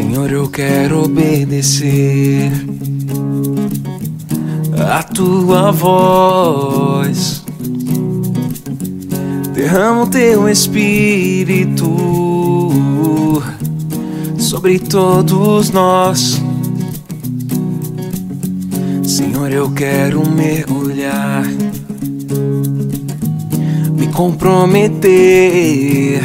Senhor, eu quero obedecer a tua voz. Derrama o teu espírito sobre todos nós. Senhor, eu quero mergulhar, me comprometer.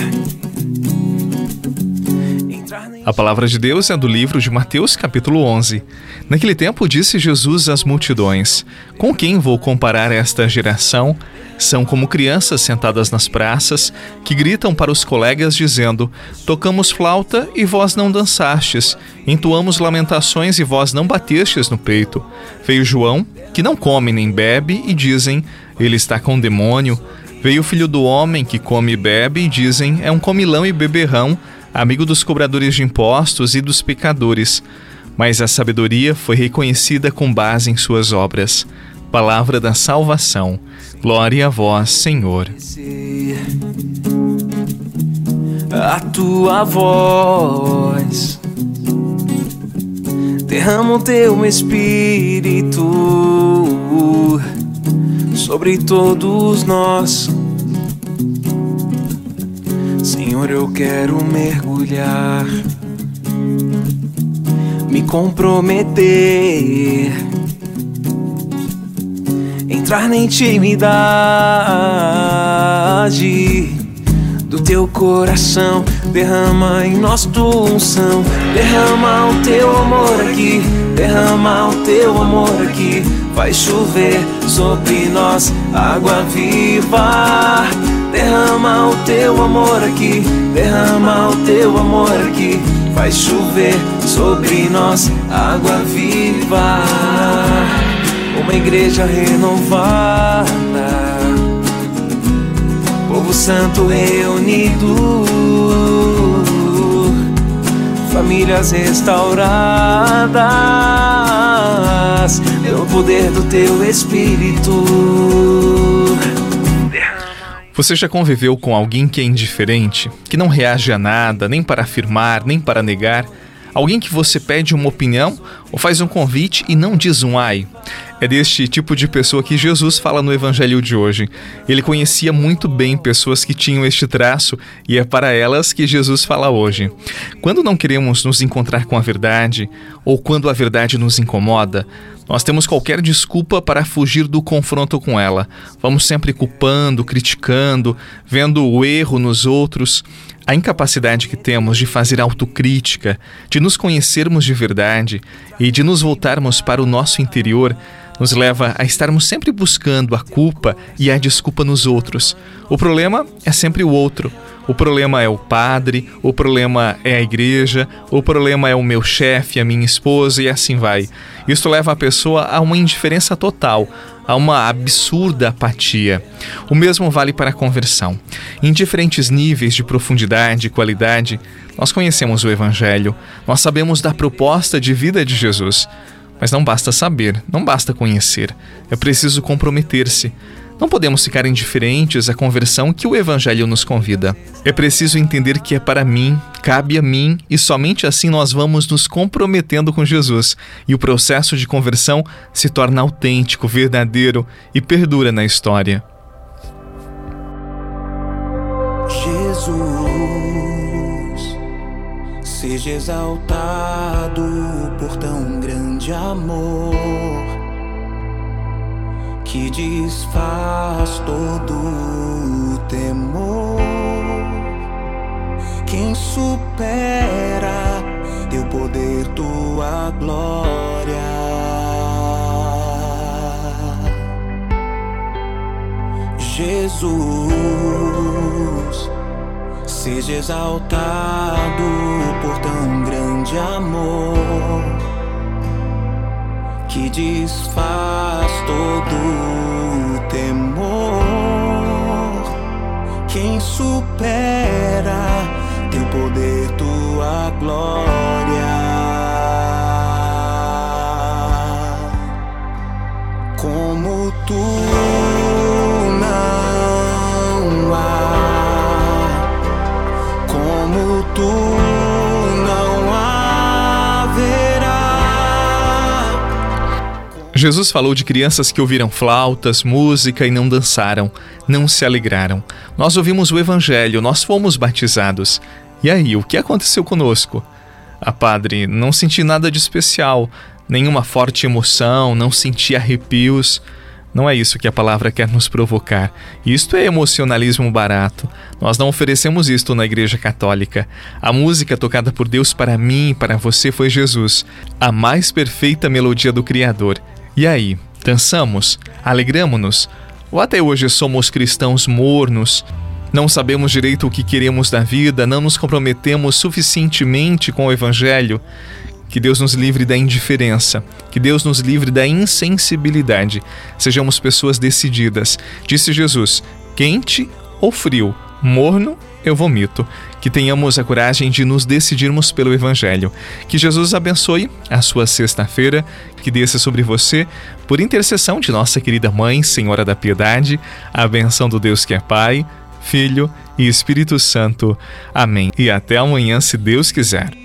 A palavra de Deus é do livro de Mateus, capítulo 11. Naquele tempo disse Jesus às multidões: Com quem vou comparar esta geração? São como crianças sentadas nas praças que gritam para os colegas dizendo: Tocamos flauta e vós não dançastes, entoamos lamentações e vós não batestes no peito. Veio João, que não come nem bebe, e dizem: Ele está com demônio. Veio o filho do homem que come e bebe, e dizem: É um comilão e beberrão amigo dos cobradores de impostos e dos pecadores, mas a sabedoria foi reconhecida com base em suas obras. Palavra da salvação. Glória a vós, Senhor. A tua voz derrama o teu espírito sobre todos nós Senhor, eu quero mergulhar, me comprometer, entrar na intimidade do teu coração. Derrama em nós tua unção, derrama o teu amor aqui, derrama o teu amor aqui. Vai chover sobre nós água viva Derrama o teu amor aqui, derrama o teu amor aqui. Faz chover sobre nós água viva. Uma igreja renovada, povo santo reunido, famílias restauradas pelo poder do teu Espírito. Você já conviveu com alguém que é indiferente, que não reage a nada, nem para afirmar, nem para negar? Alguém que você pede uma opinião ou faz um convite e não diz um ai? É deste tipo de pessoa que Jesus fala no evangelho de hoje. Ele conhecia muito bem pessoas que tinham este traço e é para elas que Jesus fala hoje. Quando não queremos nos encontrar com a verdade ou quando a verdade nos incomoda, nós temos qualquer desculpa para fugir do confronto com ela. Vamos sempre culpando, criticando, vendo o erro nos outros. A incapacidade que temos de fazer autocrítica, de nos conhecermos de verdade e de nos voltarmos para o nosso interior nos leva a estarmos sempre buscando a culpa e a desculpa nos outros. O problema é sempre o outro. O problema é o padre, o problema é a igreja, o problema é o meu chefe, a minha esposa e assim vai. Isso leva a pessoa a uma indiferença total, a uma absurda apatia. O mesmo vale para a conversão. Em diferentes níveis de profundidade e qualidade, nós conhecemos o Evangelho, nós sabemos da proposta de vida de Jesus. Mas não basta saber, não basta conhecer, é preciso comprometer-se. Não podemos ficar indiferentes à conversão que o Evangelho nos convida. É preciso entender que é para mim, cabe a mim, e somente assim nós vamos nos comprometendo com Jesus, e o processo de conversão se torna autêntico, verdadeiro e perdura na história. Jesus, seja exaltado por tão grande amor que desfaz todo temor. Quem supera teu poder, tua glória. Jesus, seja exaltado por tão grande amor que desfaz todo temor. Quem supera teu poder, tua glória. Como tu Jesus falou de crianças que ouviram flautas, música e não dançaram, não se alegraram. Nós ouvimos o Evangelho, nós fomos batizados. E aí, o que aconteceu conosco? Ah, padre, não senti nada de especial, nenhuma forte emoção, não senti arrepios. Não é isso que a palavra quer nos provocar. Isto é emocionalismo barato. Nós não oferecemos isto na Igreja Católica. A música tocada por Deus para mim e para você foi Jesus, a mais perfeita melodia do Criador. E aí, dançamos? Alegramos-nos? Ou até hoje somos cristãos mornos? Não sabemos direito o que queremos da vida, não nos comprometemos suficientemente com o Evangelho? Que Deus nos livre da indiferença, que Deus nos livre da insensibilidade. Sejamos pessoas decididas. Disse Jesus: quente ou frio, morno eu vomito. Que tenhamos a coragem de nos decidirmos pelo Evangelho. Que Jesus abençoe a sua sexta-feira, que desça sobre você, por intercessão de nossa querida Mãe, Senhora da Piedade, a benção do Deus que é Pai, Filho e Espírito Santo. Amém. E até amanhã, se Deus quiser.